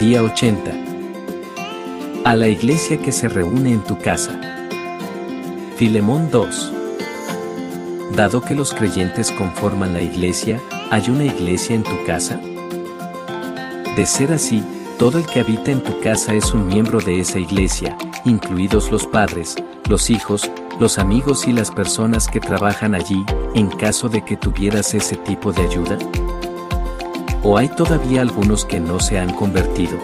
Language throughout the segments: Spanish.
Día 80. A la iglesia que se reúne en tu casa. Filemón 2. Dado que los creyentes conforman la iglesia, ¿hay una iglesia en tu casa? De ser así, todo el que habita en tu casa es un miembro de esa iglesia, incluidos los padres, los hijos, los amigos y las personas que trabajan allí, en caso de que tuvieras ese tipo de ayuda. ¿O hay todavía algunos que no se han convertido?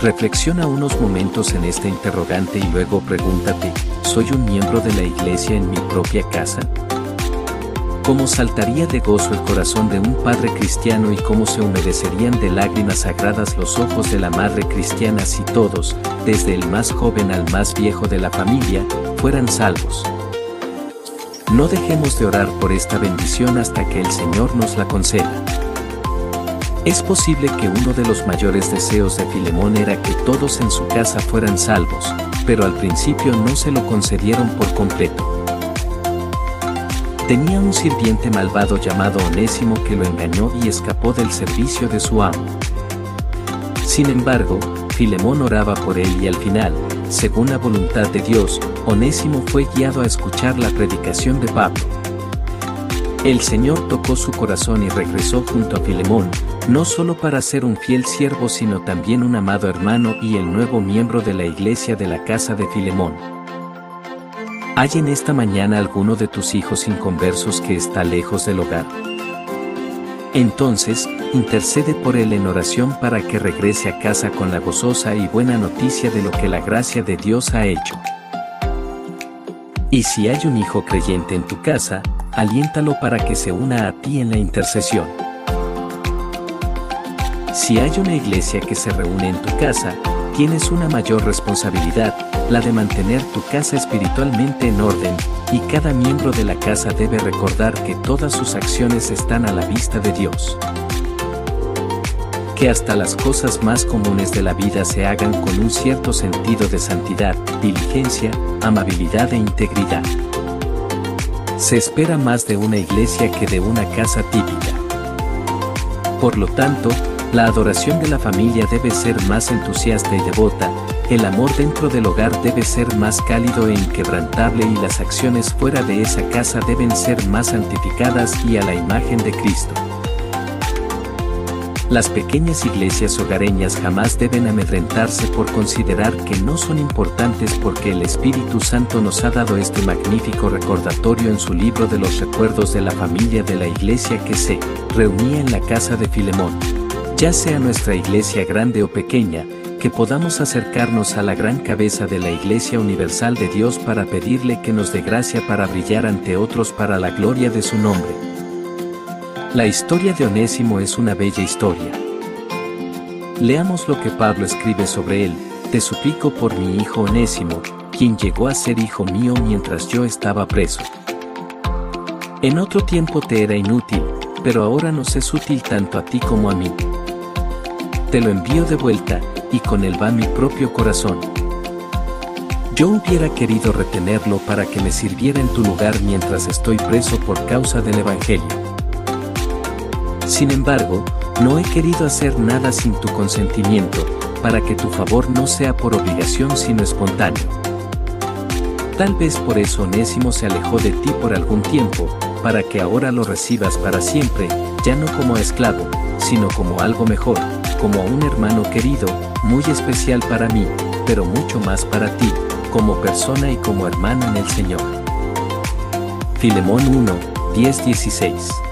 Reflexiona unos momentos en este interrogante y luego pregúntate, ¿soy un miembro de la iglesia en mi propia casa? cómo saltaría de gozo el corazón de un padre cristiano y cómo se humedecerían de lágrimas sagradas los ojos de la madre cristiana si todos, desde el más joven al más viejo de la familia, fueran salvos. No dejemos de orar por esta bendición hasta que el Señor nos la conceda. Es posible que uno de los mayores deseos de Filemón era que todos en su casa fueran salvos, pero al principio no se lo concedieron por completo. Tenía un sirviente malvado llamado Onésimo que lo engañó y escapó del servicio de su amo. Sin embargo, Filemón oraba por él y al final, según la voluntad de Dios, Onésimo fue guiado a escuchar la predicación de Pablo. El Señor tocó su corazón y regresó junto a Filemón, no solo para ser un fiel siervo sino también un amado hermano y el nuevo miembro de la iglesia de la casa de Filemón. ¿Hay en esta mañana alguno de tus hijos inconversos que está lejos del hogar? Entonces, intercede por él en oración para que regrese a casa con la gozosa y buena noticia de lo que la gracia de Dios ha hecho. Y si hay un hijo creyente en tu casa, aliéntalo para que se una a ti en la intercesión. Si hay una iglesia que se reúne en tu casa, tienes una mayor responsabilidad, la de mantener tu casa espiritualmente en orden, y cada miembro de la casa debe recordar que todas sus acciones están a la vista de Dios. Que hasta las cosas más comunes de la vida se hagan con un cierto sentido de santidad, diligencia, amabilidad e integridad. Se espera más de una iglesia que de una casa típica. Por lo tanto, la adoración de la familia debe ser más entusiasta y devota, el amor dentro del hogar debe ser más cálido e inquebrantable y las acciones fuera de esa casa deben ser más santificadas y a la imagen de Cristo. Las pequeñas iglesias hogareñas jamás deben amedrentarse por considerar que no son importantes porque el Espíritu Santo nos ha dado este magnífico recordatorio en su libro de los recuerdos de la familia de la iglesia que se reunía en la casa de Filemón ya sea nuestra iglesia grande o pequeña, que podamos acercarnos a la gran cabeza de la Iglesia Universal de Dios para pedirle que nos dé gracia para brillar ante otros para la gloria de su nombre. La historia de Onésimo es una bella historia. Leamos lo que Pablo escribe sobre él, te suplico por mi hijo Onésimo, quien llegó a ser hijo mío mientras yo estaba preso. En otro tiempo te era inútil, pero ahora nos es útil tanto a ti como a mí te lo envío de vuelta, y con él va mi propio corazón. Yo hubiera querido retenerlo para que me sirviera en tu lugar mientras estoy preso por causa del Evangelio. Sin embargo, no he querido hacer nada sin tu consentimiento, para que tu favor no sea por obligación sino espontáneo. Tal vez por eso Onésimo se alejó de ti por algún tiempo, para que ahora lo recibas para siempre, ya no como esclavo, sino como algo mejor, como un hermano querido, muy especial para mí, pero mucho más para ti, como persona y como hermano en el Señor. Filemón 1, 10-16